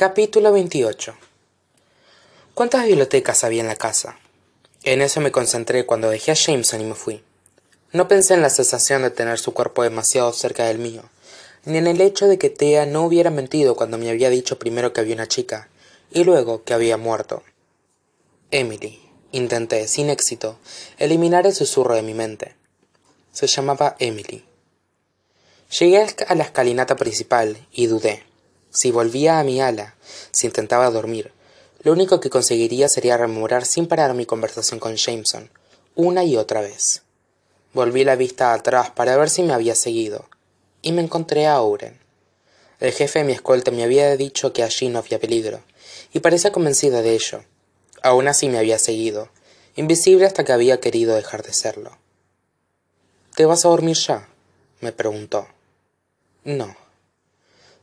Capítulo 28 ¿Cuántas bibliotecas había en la casa? En eso me concentré cuando dejé a Jameson y me fui. No pensé en la sensación de tener su cuerpo demasiado cerca del mío, ni en el hecho de que Thea no hubiera mentido cuando me había dicho primero que había una chica, y luego que había muerto. Emily. Intenté, sin éxito, eliminar el susurro de mi mente. Se llamaba Emily. Llegué a la escalinata principal y dudé. Si volvía a mi ala, si intentaba dormir, lo único que conseguiría sería rememorar sin parar mi conversación con Jameson, una y otra vez. Volví la vista atrás para ver si me había seguido, y me encontré a Oren. El jefe de mi escolta me había dicho que allí no había peligro, y parecía convencido de ello. Aún así me había seguido, invisible hasta que había querido dejar de serlo. ¿Te vas a dormir ya? me preguntó. No.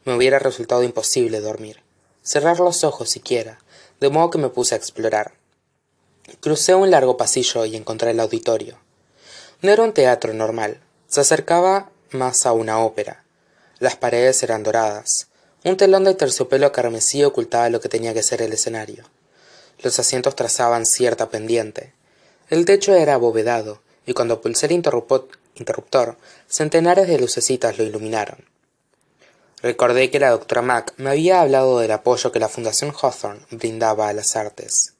Me hubiera resultado imposible dormir, cerrar los ojos siquiera, de modo que me puse a explorar. Crucé un largo pasillo y encontré el auditorio. No era un teatro normal, se acercaba más a una ópera. Las paredes eran doradas. Un telón de terciopelo carmesí ocultaba lo que tenía que ser el escenario. Los asientos trazaban cierta pendiente. El techo era abovedado, y cuando pulsé el interruptor, centenares de lucecitas lo iluminaron. Recordé que la doctora Mack me había hablado del apoyo que la Fundación Hawthorne brindaba a las artes.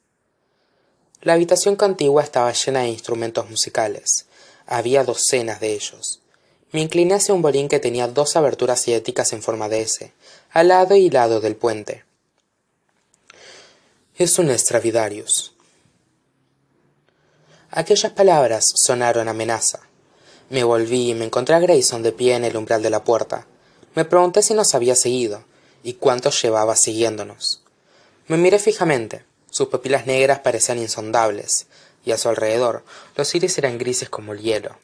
La habitación contigua estaba llena de instrumentos musicales. Había docenas de ellos. Me incliné hacia un bolín que tenía dos aberturas ciéticas en forma de S, al lado y lado del puente. Es un extravidarius. Aquellas palabras sonaron amenaza. Me volví y me encontré a Grayson de pie en el umbral de la puerta. Me pregunté si nos había seguido y cuánto llevaba siguiéndonos. Me miré fijamente. Sus pupilas negras parecían insondables, y a su alrededor los iris eran grises como el hielo.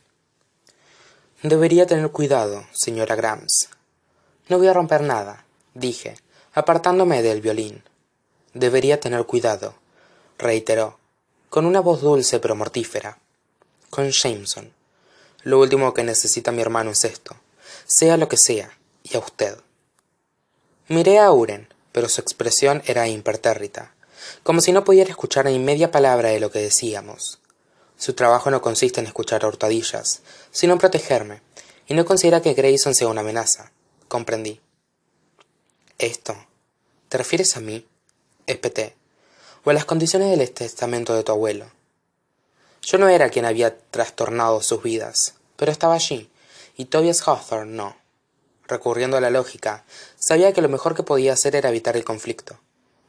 Debería tener cuidado, señora Grams. No voy a romper nada, dije, apartándome del violín. Debería tener cuidado, reiteró, con una voz dulce pero mortífera. Con Jameson. Lo último que necesita mi hermano es esto, sea lo que sea, y a usted. Miré a Uren, pero su expresión era impertérrita, como si no pudiera escuchar ni media palabra de lo que decíamos. Su trabajo no consiste en escuchar hurtadillas, sino en protegerme, y no considera que Grayson sea una amenaza. Comprendí. Esto. ¿Te refieres a mí? espeté, o a las condiciones del testamento de tu abuelo. Yo no era quien había trastornado sus vidas, pero estaba allí, y Tobias Hawthorne no. Recurriendo a la lógica, sabía que lo mejor que podía hacer era evitar el conflicto,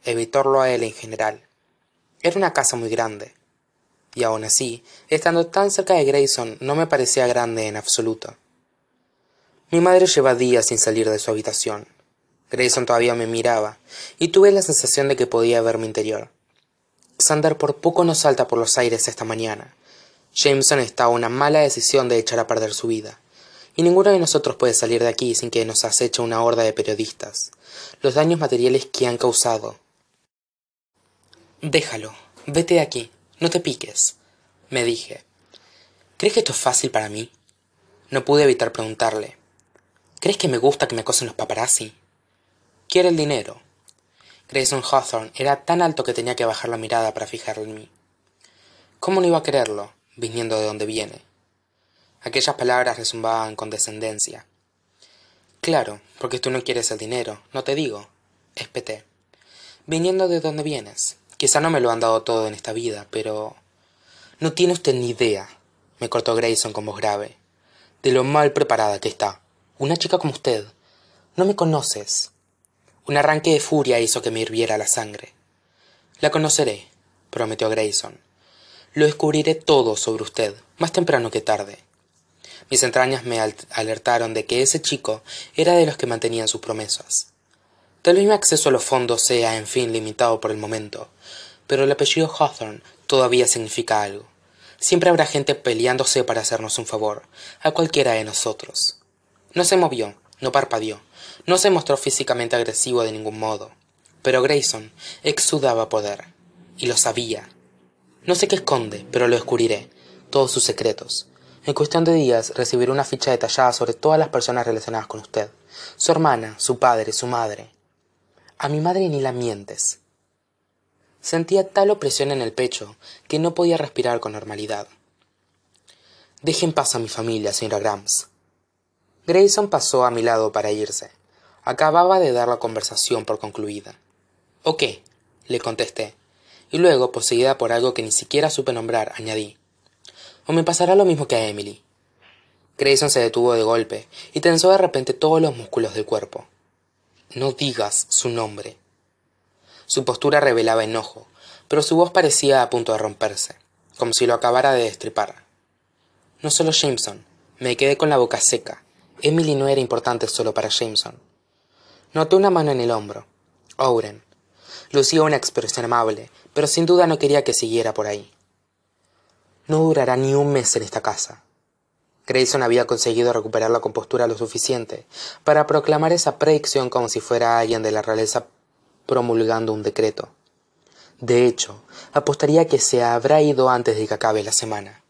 evitarlo a él en general. Era una casa muy grande, y aun así, estando tan cerca de Grayson, no me parecía grande en absoluto. Mi madre lleva días sin salir de su habitación. Grayson todavía me miraba, y tuve la sensación de que podía ver mi interior. Sander por poco no salta por los aires esta mañana. Jameson está a una mala decisión de echar a perder su vida. Y ninguno de nosotros puede salir de aquí sin que nos aceche una horda de periodistas. Los daños materiales que han causado. Déjalo. Vete de aquí. No te piques. Me dije. ¿Crees que esto es fácil para mí? No pude evitar preguntarle. ¿Crees que me gusta que me acosen los paparazzi? Quiere el dinero. Grayson Hawthorne era tan alto que tenía que bajar la mirada para fijarla en mí. ¿Cómo no iba a quererlo, viniendo de donde viene? Aquellas palabras resumbaban con descendencia. Claro, porque tú no quieres el dinero, no te digo. Espeté. Viniendo de donde vienes. Quizá no me lo han dado todo en esta vida, pero... No tiene usted ni idea, me cortó Grayson con voz grave, de lo mal preparada que está. Una chica como usted. No me conoces. Un arranque de furia hizo que me hirviera la sangre. La conoceré, prometió Grayson. Lo descubriré todo sobre usted, más temprano que tarde. Mis entrañas me alertaron de que ese chico era de los que mantenían sus promesas. Tal vez mi acceso a los fondos sea, en fin, limitado por el momento, pero el apellido Hawthorne todavía significa algo. Siempre habrá gente peleándose para hacernos un favor, a cualquiera de nosotros. No se movió, no parpadeó, no se mostró físicamente agresivo de ningún modo, pero Grayson exudaba poder, y lo sabía. No sé qué esconde, pero lo descubriré, todos sus secretos. En cuestión de días recibiré una ficha detallada sobre todas las personas relacionadas con usted, su hermana, su padre, su madre. a mi madre ni la mientes. Sentía tal opresión en el pecho que no podía respirar con normalidad. Deje en paz a mi familia señora grams. Grayson pasó a mi lado para irse. Acababa de dar la conversación por concluida. O qué le contesté. Y luego poseída por algo que ni siquiera supe nombrar añadí o me pasará lo mismo que a emily. Grayson se detuvo de golpe y tensó de repente todos los músculos del cuerpo. No digas su nombre. Su postura revelaba enojo pero su voz parecía a punto de romperse como si lo acabara de destripar. No solo jameson me quedé con la boca seca. Emily no era importante sólo para jameson. Noté una mano en el hombro. Owen lucía una expresión amable pero sin duda no quería que siguiera por ahí no durará ni un mes en esta casa. Grayson había conseguido recuperar la compostura lo suficiente para proclamar esa predicción como si fuera alguien de la realeza promulgando un decreto. De hecho apostaría que se habrá ido antes de que acabe la semana